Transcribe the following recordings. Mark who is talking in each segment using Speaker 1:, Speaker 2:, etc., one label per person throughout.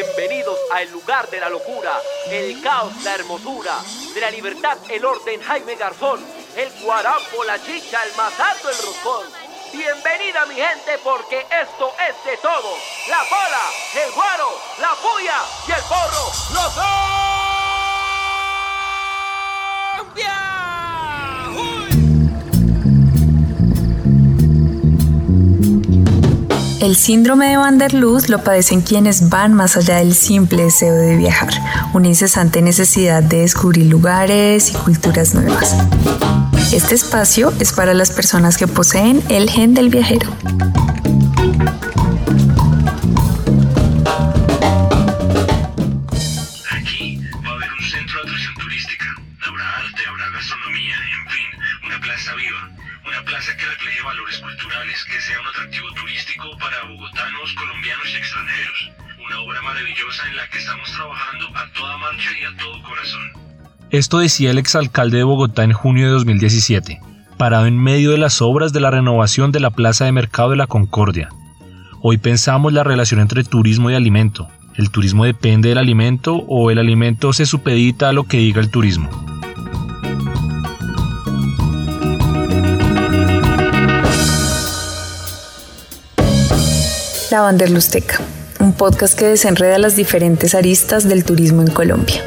Speaker 1: Bienvenidos al lugar de la locura, el caos, la hermosura, de la libertad, el orden, Jaime Garzón, el guarapo, la chicha, el masato, el roscón. Bienvenida mi gente porque esto es de todo. La bola, el guaro, la puya y el porro. ¡Los
Speaker 2: El síndrome de Van der Luz lo padecen quienes van más allá del simple deseo de viajar, una incesante necesidad de descubrir lugares y culturas nuevas. Este espacio es para las personas que poseen el gen del viajero.
Speaker 3: Esto decía el exalcalde de Bogotá en junio de 2017, parado en medio de las obras de la renovación de la Plaza de Mercado de la Concordia. Hoy pensamos la relación entre turismo y alimento. ¿El turismo depende del alimento o el alimento se supedita a lo que diga el turismo?
Speaker 2: La Vanderlusteca, un podcast que desenreda las diferentes aristas del turismo en Colombia.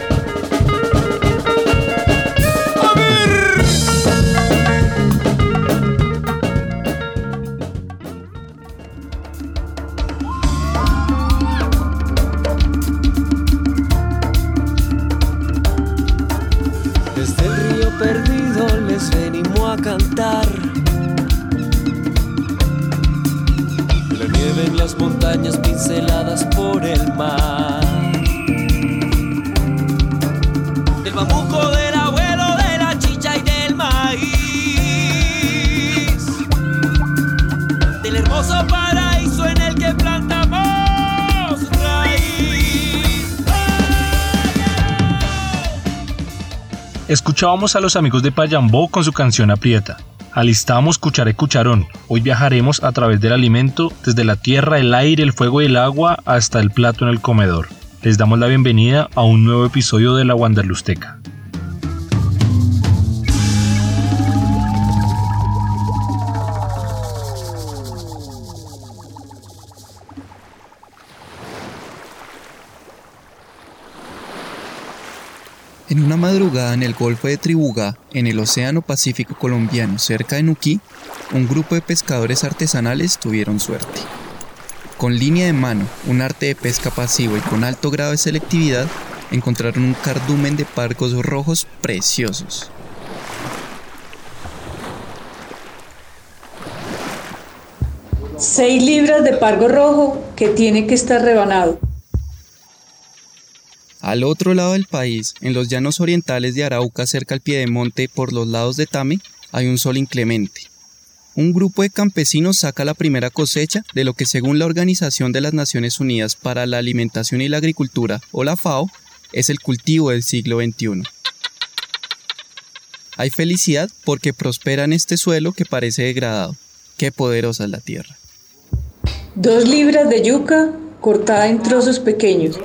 Speaker 3: Escuchábamos a los amigos de Payambó con su canción Aprieta. Alistamos Cucharé Cucharón. Hoy viajaremos a través del alimento, desde la tierra, el aire, el fuego y el agua hasta el plato en el comedor. Les damos la bienvenida a un nuevo episodio de la Wanderlusteca.
Speaker 4: En una madrugada en el Golfo de Tribugá, en el Océano Pacífico colombiano, cerca de Nuquí, un grupo de pescadores artesanales tuvieron suerte. Con línea de mano, un arte de pesca pasivo y con alto grado de selectividad, encontraron un cardumen de pargos rojos preciosos.
Speaker 5: Seis libras de pargo rojo que tiene que estar rebanado.
Speaker 4: Al otro lado del país, en los llanos orientales de Arauca, cerca al piedemonte, por los lados de Tame, hay un sol inclemente. Un grupo de campesinos saca la primera cosecha de lo que según la Organización de las Naciones Unidas para la Alimentación y la Agricultura, o la FAO, es el cultivo del siglo XXI. Hay felicidad porque prospera en este suelo que parece degradado. Qué poderosa es la tierra.
Speaker 5: Dos libras de yuca cortada en trozos pequeños.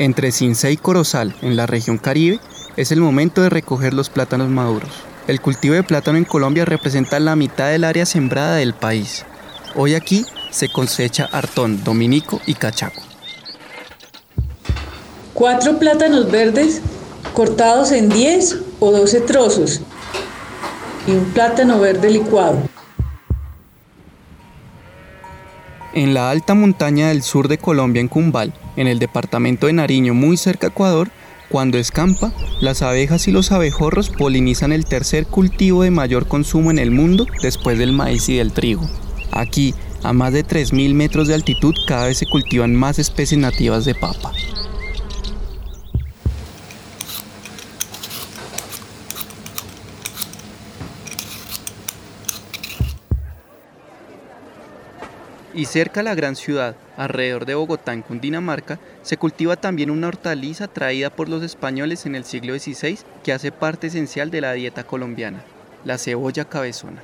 Speaker 4: Entre Cincé y Corozal, en la región Caribe, es el momento de recoger los plátanos maduros. El cultivo de plátano en Colombia representa la mitad del área sembrada del país. Hoy aquí se cosecha Artón, Dominico y Cachaco.
Speaker 5: Cuatro plátanos verdes cortados en 10 o 12 trozos y un plátano verde licuado.
Speaker 4: En la alta montaña del sur de Colombia, en Cumbal, en el departamento de Nariño, muy cerca a Ecuador, cuando escampa, las abejas y los abejorros polinizan el tercer cultivo de mayor consumo en el mundo después del maíz y del trigo. Aquí, A más de 3.000 metros de altitud cada vez se cultivan más especies nativas de papa. Y cerca a la gran ciudad, alrededor de Bogotá en Cundinamarca, se cultiva también una hortaliza traída por los españoles en el siglo XVI que hace parte esencial de la dieta colombiana, la cebolla cabezona.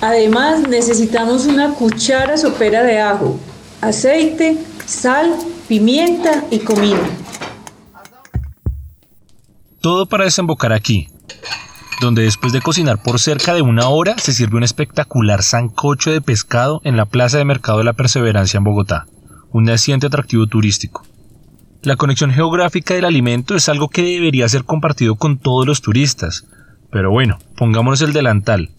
Speaker 5: Además necesitamos una cuchara sopera de ajo, aceite, sal, pimienta y comino.
Speaker 3: Todo para desembocar aquí, donde después de cocinar por cerca de una hora se sirve un espectacular sancocho de pescado en la Plaza de Mercado de la Perseverancia en Bogotá, un naciente atractivo turístico. La conexión geográfica del alimento es algo que debería ser compartido con todos los turistas, pero bueno, pongámonos el delantal.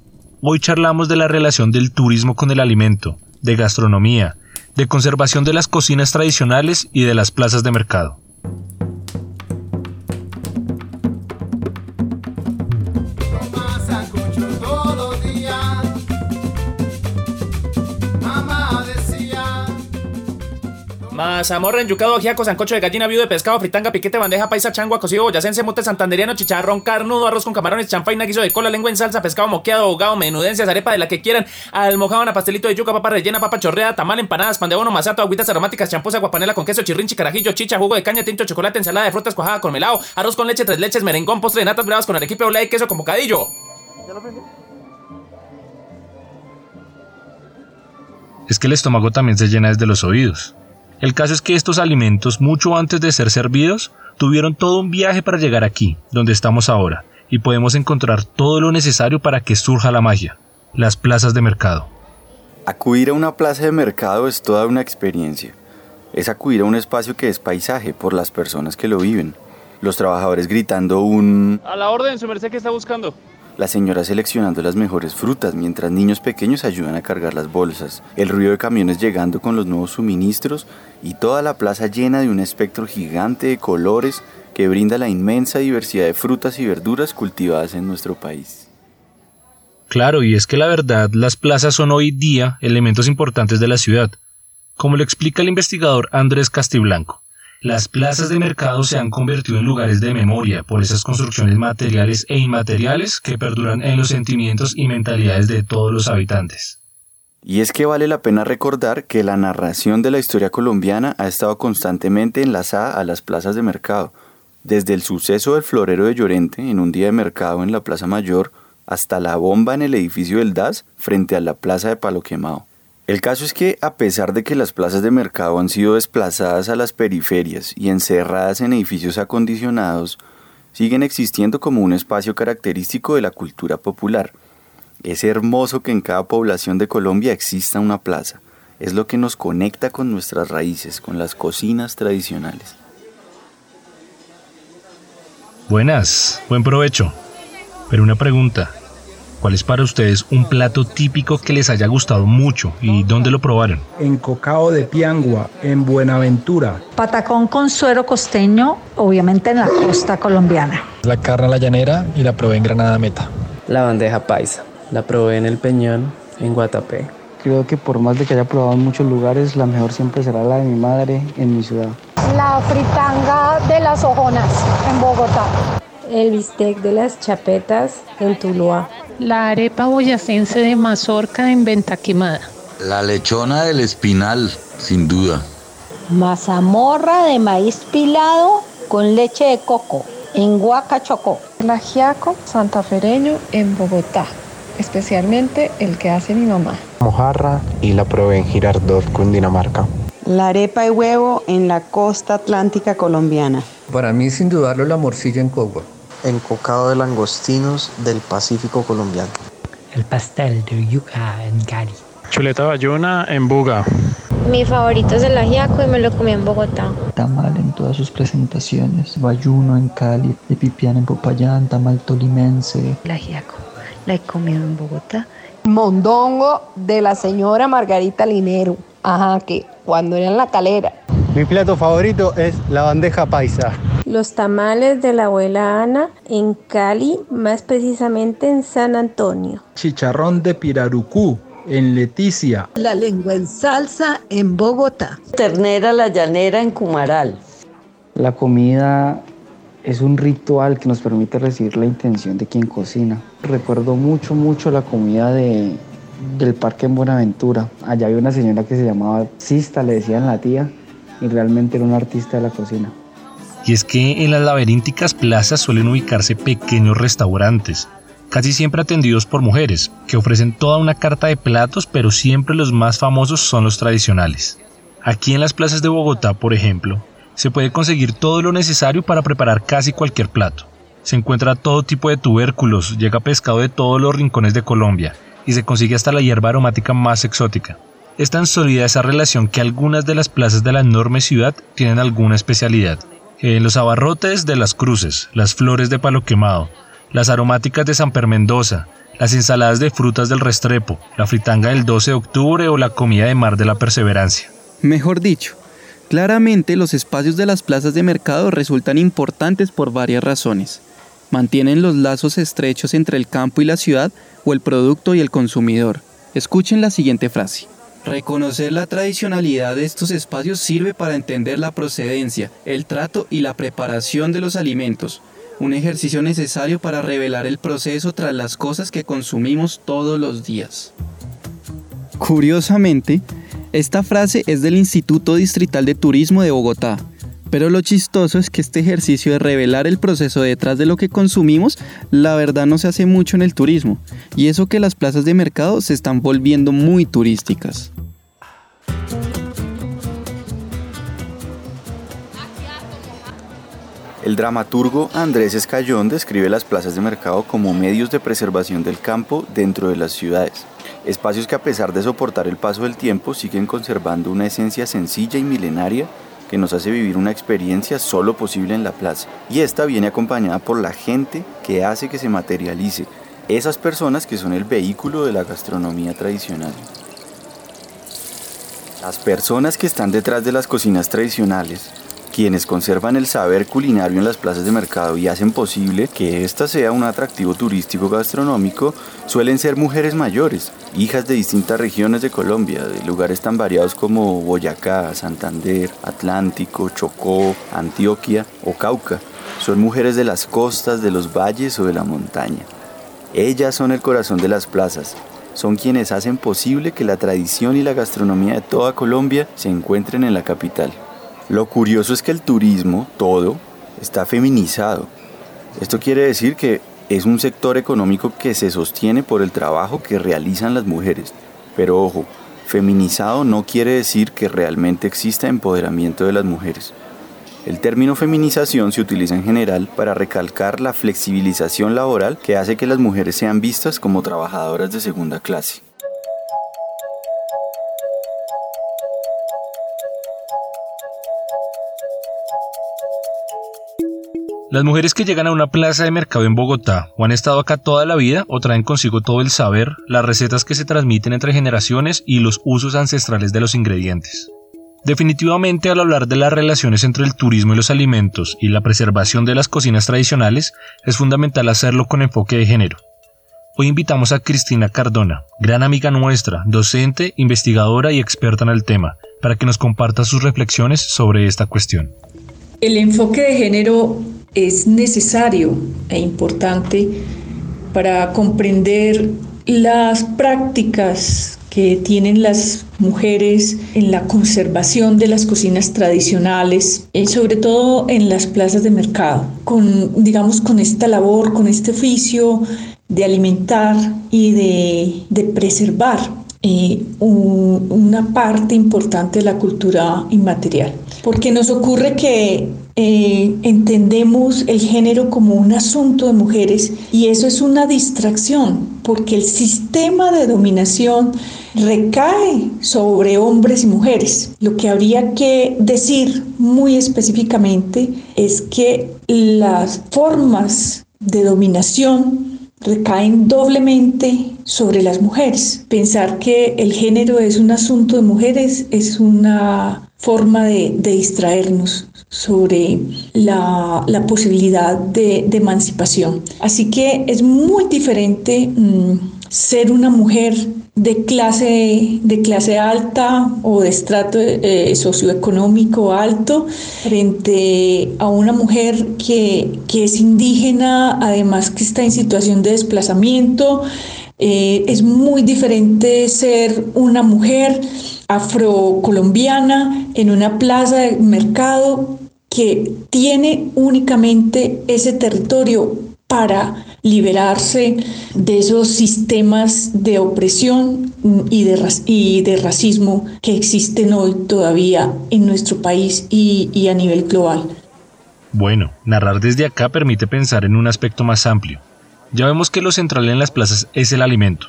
Speaker 3: Hoy charlamos de la relación del turismo con el alimento, de gastronomía, de conservación de las cocinas tradicionales y de las plazas de mercado.
Speaker 6: Mazamorra, enyucado, ajiaco, sancocho de gallina, viudo de pescado, fritanga, piquete, bandeja, paisa, changua, cocido, boyacense, mote santanderiano, chicharrón, carnudo, arroz con camarones, chanfaina, guiso de cola, lengua en salsa, pescado moqueado, ahogado, menudencias, arepa de la que quieran, almojábana, pastelito de yuca, papa rellena, papa chorreada, tamal, empanadas, pan de bono, masato, agüitas aromáticas, champús, aguapanela con queso, chirrinchi, carajillo, chicha, jugo de caña, tinto, chocolate, ensalada de frutas cuajada con melado, arroz con leche, tres leches, merengón, postre de natas bravas con arequipe, ola y queso con bocadillo.
Speaker 3: Es que el estómago también se llena desde los oídos. El caso es que estos alimentos, mucho antes de ser servidos, tuvieron todo un viaje para llegar aquí, donde estamos ahora, y podemos encontrar todo lo necesario para que surja la magia, las plazas de mercado.
Speaker 7: Acudir a una plaza de mercado es toda una experiencia. Es acudir a un espacio que es paisaje por las personas que lo viven. Los trabajadores gritando un...
Speaker 6: A la orden, su merced, ¿qué está buscando?
Speaker 7: La señora seleccionando las mejores frutas mientras niños pequeños ayudan a cargar las bolsas, el ruido de camiones llegando con los nuevos suministros y toda la plaza llena de un espectro gigante de colores que brinda la inmensa diversidad de frutas y verduras cultivadas en nuestro país.
Speaker 3: Claro, y es que la verdad, las plazas son hoy día elementos importantes de la ciudad, como lo explica el investigador Andrés Castiblanco. Las plazas de mercado se han convertido en lugares de memoria por esas construcciones materiales e inmateriales que perduran en los sentimientos y mentalidades de todos los habitantes.
Speaker 7: Y es que vale la pena recordar que la narración de la historia colombiana ha estado constantemente enlazada a las plazas de mercado, desde el suceso del florero de Llorente en un día de mercado en la Plaza Mayor hasta la bomba en el edificio del DAS frente a la Plaza de Palo Quemado. El caso es que, a pesar de que las plazas de mercado han sido desplazadas a las periferias y encerradas en edificios acondicionados, siguen existiendo como un espacio característico de la cultura popular. Es hermoso que en cada población de Colombia exista una plaza. Es lo que nos conecta con nuestras raíces, con las cocinas tradicionales.
Speaker 3: Buenas, buen provecho. Pero una pregunta, ¿Cuál es para ustedes un plato típico que les haya gustado mucho y dónde lo probaron?
Speaker 8: En Cocao de Piangua, en Buenaventura.
Speaker 9: Patacón con suero costeño, obviamente en la costa colombiana.
Speaker 10: La carne a la llanera y la probé en Granada Meta.
Speaker 11: La bandeja paisa, la probé en El Peñón, en Guatapé.
Speaker 12: Creo que por más de que haya probado en muchos lugares, la mejor siempre será la de mi madre en mi ciudad.
Speaker 13: La fritanga de las ojonas en Bogotá.
Speaker 14: El bistec de las chapetas en Tuluá.
Speaker 15: La arepa boyacense de mazorca en Venta Quemada.
Speaker 16: La lechona del espinal, sin duda.
Speaker 17: Mazamorra de maíz pilado con leche de coco en Huacachocó.
Speaker 18: El ajiaco santafereño en Bogotá, especialmente el que hace mi mamá.
Speaker 19: Mojarra y la probé en Girardot, Cundinamarca.
Speaker 20: La arepa y huevo en la costa atlántica colombiana.
Speaker 21: Para mí, sin dudarlo, la morcilla en Cogua
Speaker 22: encocado de langostinos del Pacífico colombiano.
Speaker 23: El pastel de yuca en Cali.
Speaker 24: Chuleta bayuna en Buga.
Speaker 25: Mi favorito es el ajiaco y me lo comí en Bogotá.
Speaker 26: Tamal en todas sus presentaciones. Bayuno en Cali, de pipián en Popayán, tamal tolimense.
Speaker 27: El ajiaco la he comido en Bogotá.
Speaker 28: Mondongo de la señora Margarita Linero. Ajá, que cuando era en la calera.
Speaker 29: Mi plato favorito es la bandeja paisa.
Speaker 14: los tamales de la abuela Ana en Cali, más precisamente en San Antonio.
Speaker 8: Chicharrón de pirarucú en Leticia.
Speaker 30: La lengua en salsa en Bogotá.
Speaker 17: Ternera la llanera en Cumaral.
Speaker 31: La comida es un ritual que nos permite recibir la intención de quien cocina. Recuerdo mucho, mucho la comida de, del parque en Buenaventura. Allá había una señora que se llamaba Sista, le decían la tía, y realmente era una artista de la cocina.
Speaker 3: Y es que en las laberínticas plazas suelen ubicarse pequeños restaurantes, casi siempre atendidos por mujeres, que ofrecen toda una carta de platos, pero siempre los más famosos son los tradicionales. Aquí en las plazas de Bogotá, por ejemplo, se puede conseguir todo lo necesario para preparar casi cualquier plato. Se encuentra todo tipo de tubérculos, llega pescado de todos los rincones de Colombia y se consigue hasta la hierba aromática más exótica. Es tan sólida esa relación que algunas de las plazas de la enorme ciudad tienen alguna especialidad. Eh, los abarrotes de las cruces, las flores de palo quemado, las aromáticas de San Permendoza, las ensaladas de frutas del Restrepo, la fritanga del 12 de octubre o la comida de mar de la Perseverancia.
Speaker 4: Mejor dicho, claramente los espacios de las plazas de mercado resultan importantes por varias razones. Mantienen los lazos estrechos entre el campo y la ciudad o el producto y el consumidor. Escuchen la siguiente frase. Reconocer la tradicionalidad de estos espacios sirve para entender la procedencia, el trato y la preparación de los alimentos, un ejercicio necesario para revelar el proceso tras las cosas que consumimos todos los días. Curiosamente, esta frase es del Instituto Distrital de Turismo de Bogotá, pero lo chistoso es que este ejercicio de revelar el proceso detrás de lo que consumimos, la verdad no se hace mucho en el turismo, y eso que las plazas de mercado se están volviendo muy turísticas.
Speaker 7: El dramaturgo Andrés Escayón describe las plazas de mercado como medios de preservación del campo dentro de las ciudades, espacios que a pesar de soportar el paso del tiempo siguen conservando una esencia sencilla y milenaria que nos hace vivir una experiencia solo posible en la plaza. Y esta viene acompañada por la gente que hace que se materialice, esas personas que son el vehículo de la gastronomía tradicional. Las personas que están detrás de las cocinas tradicionales quienes conservan el saber culinario en las plazas de mercado y hacen posible que ésta sea un atractivo turístico gastronómico, suelen ser mujeres mayores, hijas de distintas regiones de Colombia, de lugares tan variados como Boyacá, Santander, Atlántico, Chocó, Antioquia o Cauca. Son mujeres de las costas, de los valles o de la montaña. Ellas son el corazón de las plazas, son quienes hacen posible que la tradición y la gastronomía de toda Colombia se encuentren en la capital. Lo curioso es que el turismo, todo, está feminizado. Esto quiere decir que es un sector económico que se sostiene por el trabajo que realizan las mujeres. Pero ojo, feminizado no quiere decir que realmente exista empoderamiento de las mujeres. El término feminización se utiliza en general para recalcar la flexibilización laboral que hace que las mujeres sean vistas como trabajadoras de segunda clase.
Speaker 3: Las mujeres que llegan a una plaza de mercado en Bogotá o han estado acá toda la vida o traen consigo todo el saber, las recetas que se transmiten entre generaciones y los usos ancestrales de los ingredientes. Definitivamente al hablar de las relaciones entre el turismo y los alimentos y la preservación de las cocinas tradicionales, es fundamental hacerlo con enfoque de género. Hoy invitamos a Cristina Cardona, gran amiga nuestra, docente, investigadora y experta en el tema, para que nos comparta sus reflexiones sobre esta cuestión.
Speaker 5: El enfoque de género es necesario e importante para comprender las prácticas que tienen las mujeres en la conservación de las cocinas tradicionales, eh, sobre todo en las plazas de mercado, con digamos con esta labor, con este oficio de alimentar y de, preservar eh, una parte importante de la cultura inmaterial. Porque nos ocurre que eh, entendemos el género como un asunto de mujeres y eso es una distracción porque el sistema de dominación recae sobre hombres y mujeres. Lo que habría que decir muy específicamente es que las formas de dominación recaen doblemente sobre las mujeres. Pensar que el género es un asunto de mujeres es una forma de, distraernos sobre la, posibilidad de, emancipación. Así que es muy diferente mm, ser una mujer de clase, de clase alta o de estrato eh, socioeconómico alto frente a una mujer que, que, es indígena, además que está en situación de desplazamiento. Eh, es muy diferente ser una mujer afrocolombiana en una plaza de mercado que tiene únicamente ese territorio para liberarse de esos sistemas de opresión y de, racismo que existen hoy todavía en nuestro país y a nivel global.
Speaker 3: Bueno, narrar desde acá permite pensar en un aspecto más amplio. Ya vemos que lo central en las plazas es el alimento.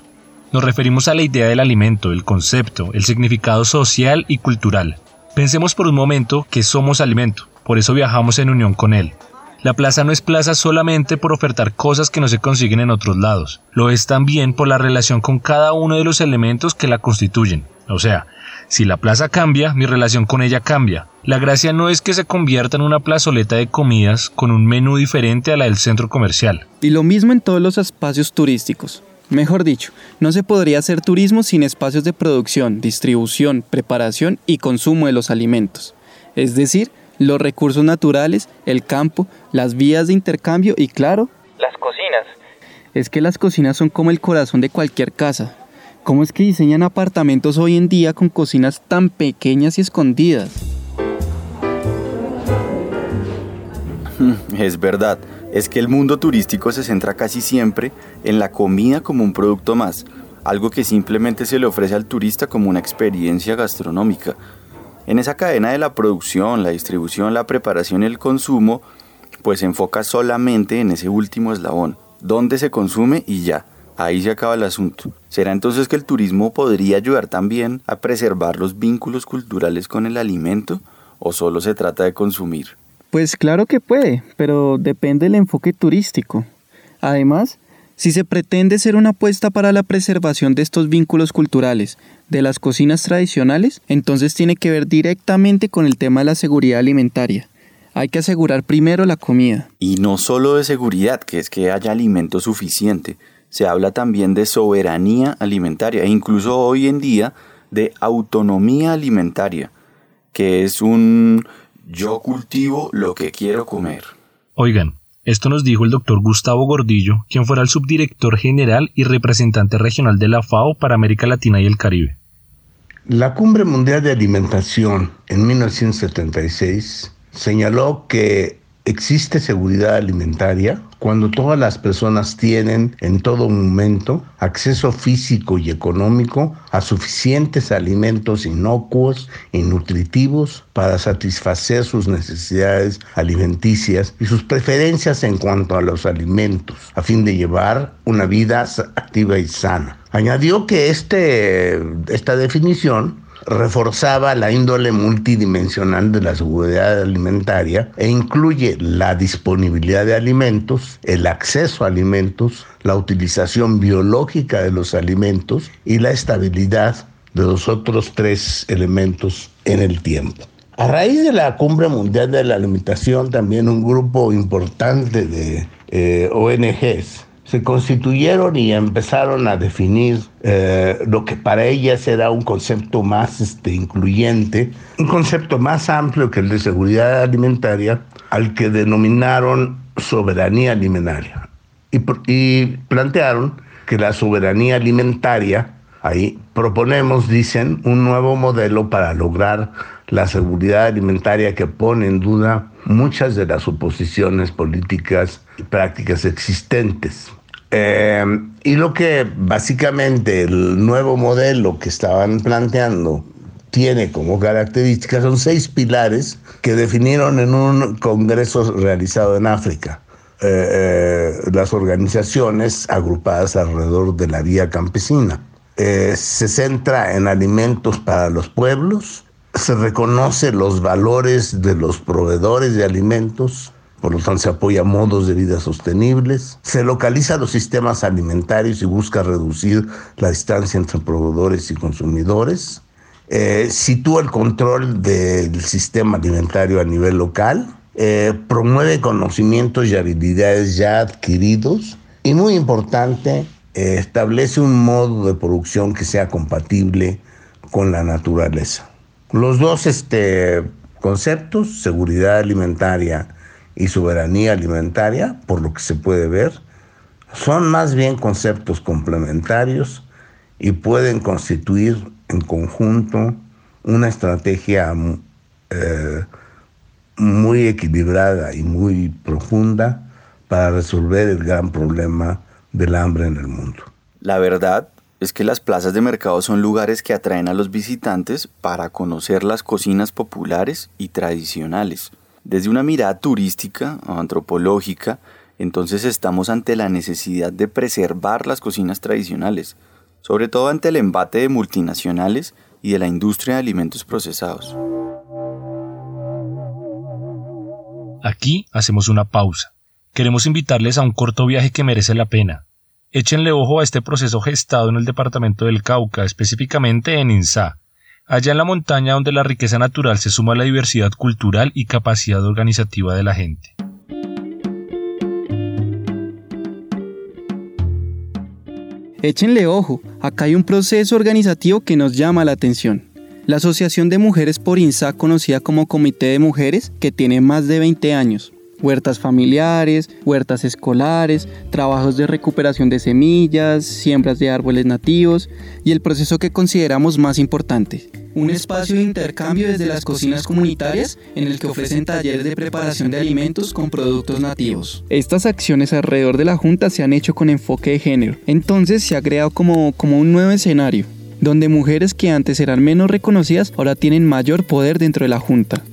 Speaker 3: Nos referimos a la idea del alimento, el concepto, el significado social y cultural. Pensemos por un momento que somos alimento, por eso viajamos en unión con él. La plaza no es plaza solamente por ofertar cosas que no se consiguen en otros lados, lo es también por la relación con cada uno de los elementos que la constituyen. O sea, si la plaza cambia, mi relación con ella cambia. La gracia no es que se convierta en una plazoleta de comidas con un menú diferente a la del centro comercial.
Speaker 4: Y lo mismo en todos los espacios turísticos. Mejor dicho, no se podría hacer turismo sin espacios de producción, distribución, preparación y consumo de los alimentos. Es decir, los recursos naturales, el campo, las vías de intercambio y claro,
Speaker 32: las cocinas.
Speaker 4: Es que las cocinas son como el corazón de cualquier casa. ¿Cómo es que diseñan apartamentos hoy en día con cocinas tan pequeñas y escondidas?
Speaker 7: Es verdad, es que el mundo turístico se centra casi siempre en la comida como un producto más, algo que simplemente se le ofrece al turista como una experiencia gastronómica. En esa cadena de la producción, la distribución, la preparación y el consumo, pues se enfoca solamente en ese último eslabón, donde se consume y ya. Ahí se acaba el asunto. ¿Será entonces que el turismo podría ayudar también a preservar los vínculos culturales con el alimento o solo se trata de consumir?
Speaker 4: Pues claro que puede, pero depende del enfoque turístico. Además, si se pretende ser una apuesta para la preservación de estos vínculos culturales de las cocinas tradicionales, entonces tiene que ver directamente con el tema de la seguridad alimentaria. Hay que asegurar primero la comida.
Speaker 7: Y no solo de seguridad, que es que haya alimento suficiente, se habla también de soberanía alimentaria e incluso hoy en día de autonomía alimentaria, que es un yo cultivo lo que quiero comer.
Speaker 3: Oigan, esto nos dijo el doctor Gustavo Gordillo, quien fuera el subdirector general y representante regional de la FAO para América Latina y el Caribe.
Speaker 33: La Cumbre Mundial de Alimentación en 1976 señaló que existe seguridad alimentaria cuando todas las personas tienen en todo momento acceso físico y económico a suficientes alimentos inocuos y nutritivos para satisfacer sus necesidades alimenticias y sus preferencias en cuanto a los alimentos, a fin de llevar una vida activa y sana. Añadió que este, esta definición reforzaba la índole multidimensional de la seguridad alimentaria e incluye la disponibilidad de alimentos, el acceso a alimentos, la utilización biológica de los alimentos y la estabilidad de los otros tres elementos en el tiempo. A raíz de la Cumbre Mundial de la Alimentación, también un grupo importante de eh, ONGs se constituyeron y empezaron a definir eh, lo que para ellas era un concepto más este, incluyente, un concepto más amplio que el de seguridad alimentaria, al que denominaron soberanía alimentaria. Y, y plantearon que la soberanía alimentaria, ahí proponemos, dicen, un nuevo modelo para lograr la seguridad alimentaria que pone en duda muchas de las suposiciones políticas y prácticas existentes. Eh, y lo que básicamente el nuevo modelo que estaban planteando tiene como características son seis pilares que definieron en un congreso realizado en África. Eh, eh, las organizaciones agrupadas alrededor de la vía campesina. se centra en alimentos para los pueblos, se reconoce los valores de los proveedores de alimentos, por lo tanto se apoya modos de vida sostenibles, se localiza los sistemas alimentarios y busca reducir la distancia entre proveedores y consumidores, eh, sitúa el control del sistema alimentario a nivel local, eh, promueve conocimientos y habilidades ya adquiridos y muy importante, eh, establece un modo de producción que sea compatible con la naturaleza. Los dos este, conceptos, seguridad alimentaria y soberanía alimentaria, por lo que se puede ver, son más bien conceptos complementarios y pueden constituir en conjunto una estrategia eh, muy equilibrada y muy profunda para resolver el gran problema del hambre en el mundo.
Speaker 7: La verdad es que las plazas de mercado son lugares que atraen a los visitantes para conocer las cocinas populares y tradicionales. Desde una mirada turística o antropológica, entonces estamos ante la necesidad de preservar las cocinas tradicionales, sobre todo ante el embate de multinacionales y de la industria de alimentos procesados.
Speaker 3: Aquí hacemos una pausa. Queremos invitarles a un corto viaje que merece la pena. Échenle ojo a este proceso gestado en el departamento del Cauca, específicamente en Insá, allá en la montaña donde la riqueza natural se suma a la diversidad cultural y capacidad organizativa de la gente.
Speaker 4: Échenle ojo, acá hay un proceso organizativo que nos llama la atención. La Asociación de Mujeres por INSA, conocida como Comité de Mujeres, que tiene más de 20 años, huertas familiares, huertas escolares, trabajos de recuperación de semillas, siembras de árboles nativos y el proceso que consideramos más importante, un espacio de intercambio desde las cocinas comunitarias en el que ofrecen talleres de preparación de alimentos con productos nativos. Estas acciones alrededor de la Junta se han hecho con enfoque de género, entonces se ha creado como, como un nuevo escenario, donde mujeres que antes eran menos reconocidas ahora tienen mayor poder dentro de la Junta.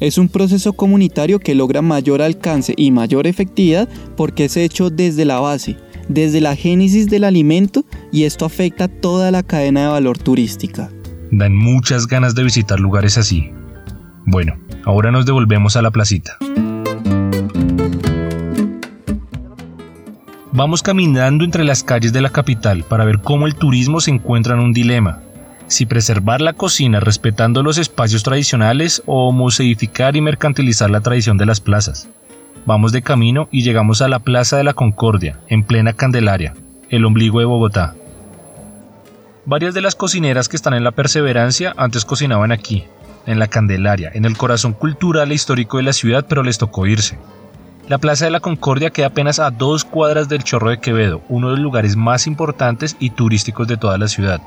Speaker 4: Es un proceso comunitario que logra mayor alcance y mayor efectividad porque es hecho desde la base, desde la génesis del alimento y esto afecta toda la cadena de valor turística.
Speaker 3: Dan muchas ganas de visitar lugares así. Bueno, ahora nos devolvemos a la placita. Vamos caminando entre las calles de la capital para ver cómo el turismo se encuentra en un dilema si preservar la cocina respetando los espacios tradicionales o museificar y mercantilizar la tradición de las plazas. Vamos de camino y llegamos a la Plaza de la Concordia, en plena Candelaria, el ombligo de Bogotá. Varias de las cocineras que están en la Perseverancia antes cocinaban aquí, en la Candelaria, en el corazón cultural e histórico de la ciudad, pero les tocó irse. La Plaza de la Concordia queda apenas a dos cuadras del Chorro de Quevedo, uno de los lugares más importantes y turísticos de toda la ciudad.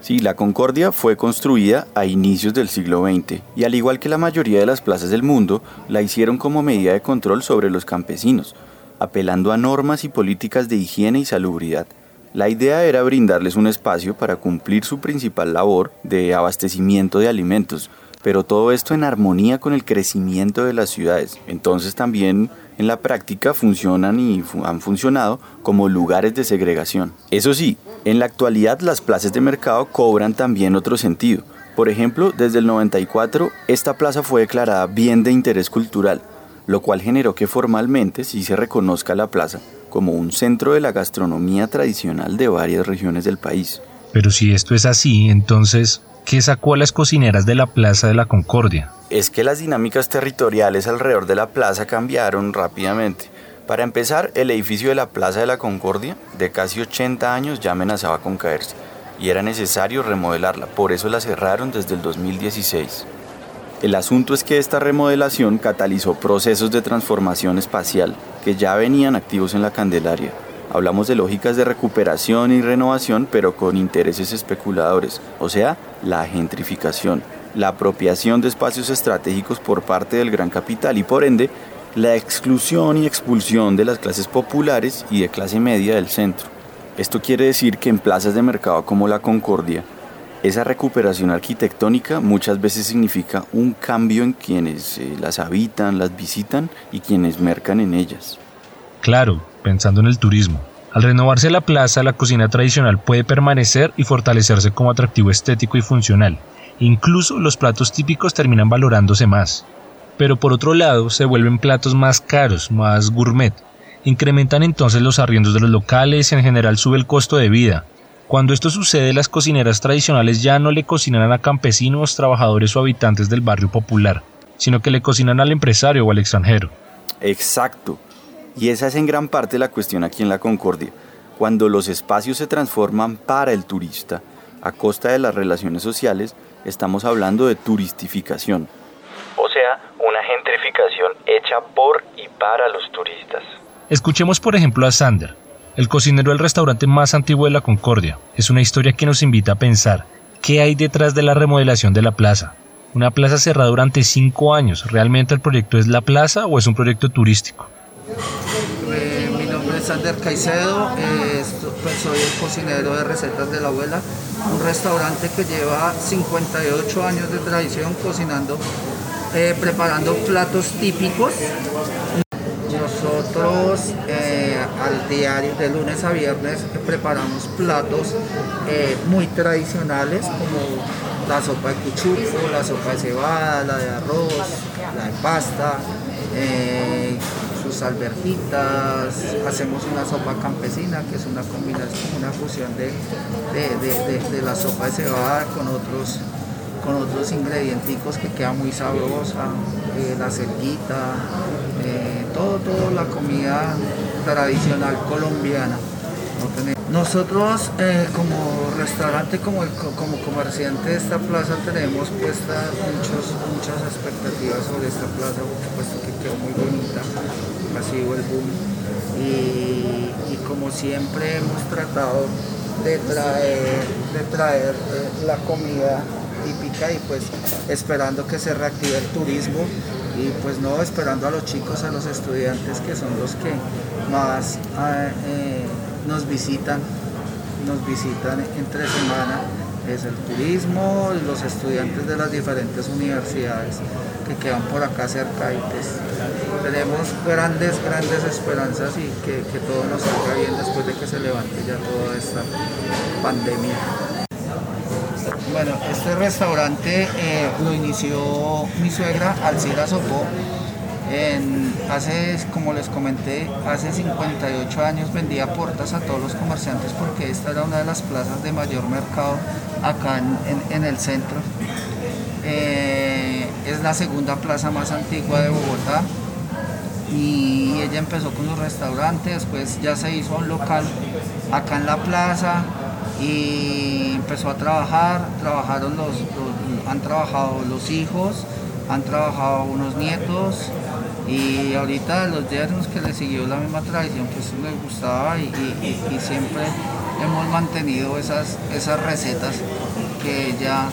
Speaker 7: Sí, la Concordia fue construida a inicios del siglo XX y al igual que la mayoría de las plazas del mundo, la hicieron como medida de control sobre los campesinos, apelando a normas y políticas de higiene y salubridad. La idea era brindarles un espacio para cumplir su principal labor de abastecimiento de alimentos, pero todo esto en armonía con el crecimiento de las ciudades. Entonces también en la práctica funcionan y han funcionado como lugares de segregación. Eso sí, en la actualidad las plazas de mercado cobran también otro sentido. Por ejemplo, desde el 94 esta plaza fue declarada bien de interés cultural, lo cual generó que formalmente sí se reconozca la plaza como un centro de la gastronomía tradicional de varias regiones del país.
Speaker 3: Pero si esto es así, entonces, ¿qué sacó a las cocineras de la Plaza de la Concordia?
Speaker 7: es que las dinámicas territoriales alrededor de la plaza cambiaron rápidamente. Para empezar, el edificio de la Plaza de la Concordia, de casi 80 años, ya amenazaba con caerse y era necesario remodelarla, por eso la cerraron desde el 2016. El asunto es que esta remodelación catalizó procesos de transformación espacial que ya venían activos en la Candelaria. Hablamos de lógicas de recuperación y renovación, pero con intereses especuladores, o sea, la gentrificación la apropiación de espacios estratégicos por parte del gran capital y por ende la exclusión y expulsión de las clases populares y de clase media del centro. Esto quiere decir que en plazas de mercado como la Concordia, esa recuperación arquitectónica muchas veces significa un cambio en quienes eh, las habitan, las visitan y quienes mercan en ellas.
Speaker 3: Claro, pensando en el turismo. Al renovarse la plaza, la cocina tradicional puede permanecer y fortalecerse como atractivo estético y funcional, Incluso los platos típicos terminan valorándose más. Pero por otro lado, se vuelven platos más caros, más gourmet. Incrementan entonces los arriendos de los locales y en general sube el costo de vida. Cuando esto sucede, las cocineras tradicionales ya no le cocinan a campesinos, trabajadores o habitantes del barrio popular, sino que le cocinan al empresario o al extranjero.
Speaker 7: Exacto. Y esa es en gran parte la cuestión aquí en la Concordia. Cuando los espacios se transforman para el turista, a costa de las relaciones sociales, estamos hablando de turistificación.
Speaker 32: O sea, una gentrificación hecha por y para los turistas.
Speaker 3: Escuchemos por ejemplo a Sander, el cocinero del restaurante más antiguo de la Concordia. Es una historia que nos invita a pensar qué hay detrás de la remodelación de la plaza. Una plaza cerrada durante cinco años. ¿Realmente el proyecto es la plaza o es un proyecto turístico?
Speaker 34: Eh, mi nombre es Sander Caicedo, eh, pues soy el cocinero de Recetas de la Abuela, un restaurante que lleva 58 años de tradición cocinando, eh, preparando platos típicos. Nosotros al diario de lunes a viernes preparamos platos muy tradicionales como la sopa de cuchuco, la sopa de cebada, la de arroz, la de pasta, eh, sus alberjitas, hacemos una sopa campesina que es una combinación, una fusión de, de la sopa de cebada con otros con otros ingredienticos que queda muy sabrosa, la cerquita, todo, toda la comida tradicional colombiana. Nosotros eh, como restaurante, como, como comerciante de esta plaza tenemos puestas muchos, muchas expectativas sobre esta plaza, porque puesto que quedó muy bonita, ha sido el boom. Y, como siempre hemos tratado de traer, de traer eh, la comida típica y pues esperando que se reactive el turismo y pues no esperando a los chicos, a los estudiantes que son los que más ah, eh, nos visitan, nos visitan entre semana, es el turismo los estudiantes de las diferentes universidades que quedan por acá cerca y pues tenemos grandes, grandes esperanzas y que, que todo nos salga bien después de que se levante ya toda esta pandemia. Bueno, este restaurante eh, lo inició mi suegra, Alcira Sopó. Hace, como les comenté, hace 58 años vendía puertas a todos los comerciantes porque esta era una de las plazas de mayor mercado acá en, el centro. Eh, es la segunda plaza más antigua de Bogotá y ella empezó con un restaurante, después ya se hizo un local acá en la plaza, y empezó a trabajar, trabajaron los, han trabajado los hijos, han trabajado unos nietos y ahorita los yernos que le siguió la misma tradición que eso les gustaba y, siempre hemos mantenido esas, esas recetas que ella,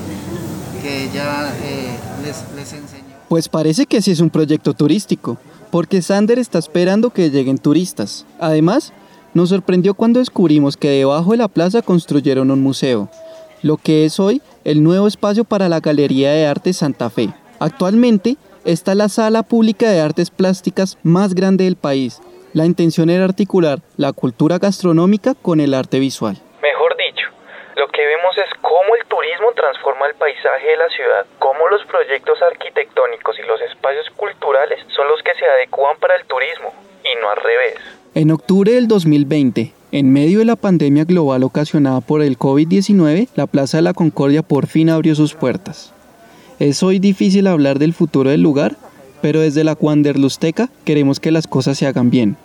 Speaker 34: que ella eh, les, les enseñó.
Speaker 4: Pues parece que sí es un proyecto turístico, porque Sander está esperando que lleguen turistas. Además, nos sorprendió cuando descubrimos que debajo de la plaza construyeron un museo, lo que es hoy el nuevo espacio para la Galería de Arte Santa Fe. Actualmente está la sala pública de artes plásticas más grande del país. La intención era articular la cultura gastronómica con el arte visual.
Speaker 32: Mejor dicho, lo que vemos es cómo el turismo transforma el paisaje de la ciudad, cómo los proyectos arquitectónicos y los espacios culturales son los que se adecuan para el turismo y no al revés.
Speaker 4: En octubre del 2020, en medio de la pandemia global ocasionada por el COVID-19, la Plaza de la Concordia por fin abrió sus puertas. Es hoy difícil hablar del futuro del lugar, pero desde la Cuanderlusteca queremos que las cosas se hagan bien,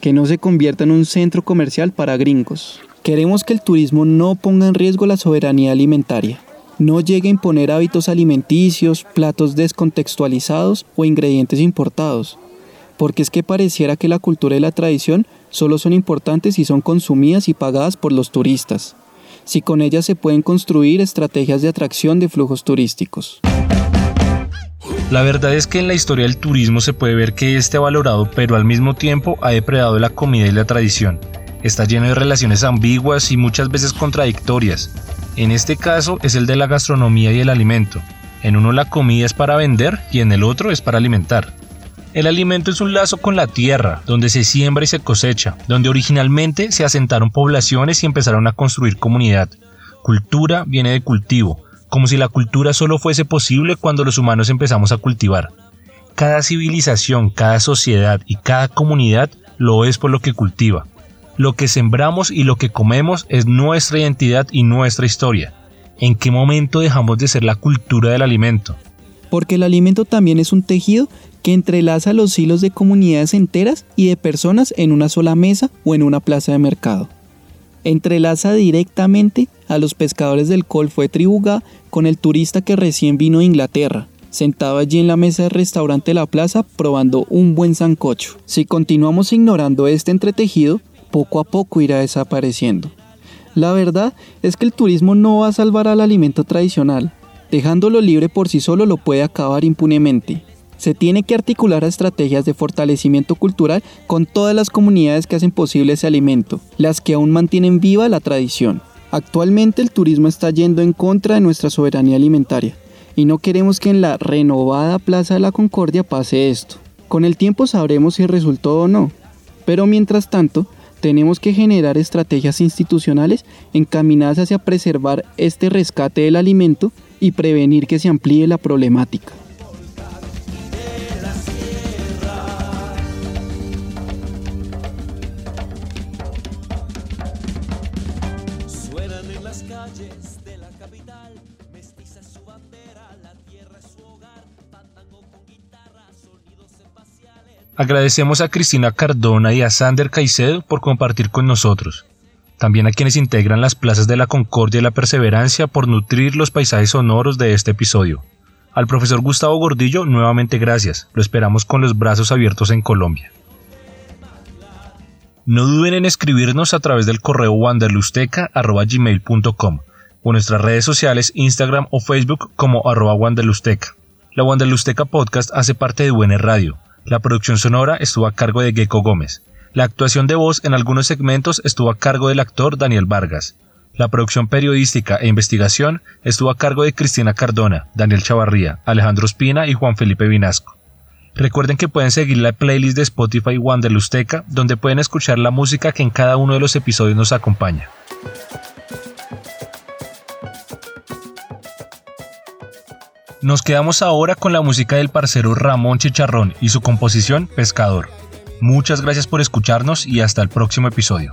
Speaker 4: que no se convierta en un centro comercial para gringos. Queremos que el turismo no ponga en riesgo la soberanía alimentaria, no llegue a imponer hábitos alimenticios, platos descontextualizados o ingredientes importados, porque es que pareciera que la cultura y la tradición solo son importantes si son consumidas y pagadas por los turistas, si con ellas se pueden construir estrategias de atracción de flujos turísticos.
Speaker 3: La verdad es que en la historia del turismo se puede ver que este ha valorado pero al mismo tiempo ha depredado la comida y la tradición. Está lleno de relaciones ambiguas y muchas veces contradictorias. En este caso es el de la gastronomía y el alimento. En uno la comida es para vender y en el otro es para alimentar. El alimento es un lazo con la tierra, donde se siembra y se cosecha, donde originalmente se asentaron poblaciones y empezaron a construir comunidad. Cultura viene de cultivo, como si la cultura solo fuese posible cuando los humanos empezamos a cultivar. Cada civilización, cada sociedad y cada comunidad lo es por lo que cultiva. Lo que sembramos y lo que comemos es nuestra identidad y nuestra historia. ¿En qué momento dejamos de ser la cultura del alimento?
Speaker 4: Porque el alimento también es un tejido que entrelaza los hilos de comunidades enteras y de personas en una sola mesa o en una plaza de mercado. Entrelaza directamente a los pescadores del Golfo de Tribugá con el turista que recién vino de Inglaterra, sentado allí en la mesa del restaurante de la plaza probando un buen sancocho. Si continuamos ignorando este entretejido, poco a poco irá desapareciendo. La verdad es que el turismo no va a salvar al alimento tradicional. Dejándolo libre por sí solo lo puede acabar impunemente. Se tiene que articular estrategias de fortalecimiento cultural con todas las comunidades que hacen posible ese alimento, las que aún mantienen viva la tradición. Actualmente el turismo está yendo en contra de nuestra soberanía alimentaria y no queremos que en la renovada Plaza de la Concordia pase esto. Con el tiempo sabremos si resultó o no, pero mientras tanto tenemos que generar estrategias institucionales encaminadas hacia preservar este rescate del alimento y prevenir que se amplíe la problemática.
Speaker 3: Agradecemos a Cristina Cardona y a Sander Caicedo por compartir con nosotros. También a quienes integran las plazas de la Concordia y la Perseverancia por nutrir los paisajes sonoros de este episodio. Al profesor Gustavo Gordillo, nuevamente gracias. Lo esperamos con los brazos abiertos en Colombia. No duden en escribirnos a través del correo wanderlusteca.gmail.com o nuestras redes sociales Instagram o Facebook como arroba wanderlusteca. La Wanderlusteca Podcast hace parte de Buena Radio. La producción sonora estuvo a cargo de Gecko Gómez. La actuación de voz en algunos segmentos estuvo a cargo del actor Daniel Vargas. La producción periodística e investigación estuvo a cargo de Cristina Cardona, Daniel Chavarría, Alejandro Espina y Juan Felipe Vinasco. Recuerden que pueden seguir la playlist de Spotify Wanderlusteca, donde pueden escuchar la música que en cada uno de los episodios nos acompaña. Nos quedamos ahora con la música del parcero Ramón Chicharrón y su composición Pescador. Muchas gracias por escucharnos y hasta el próximo episodio.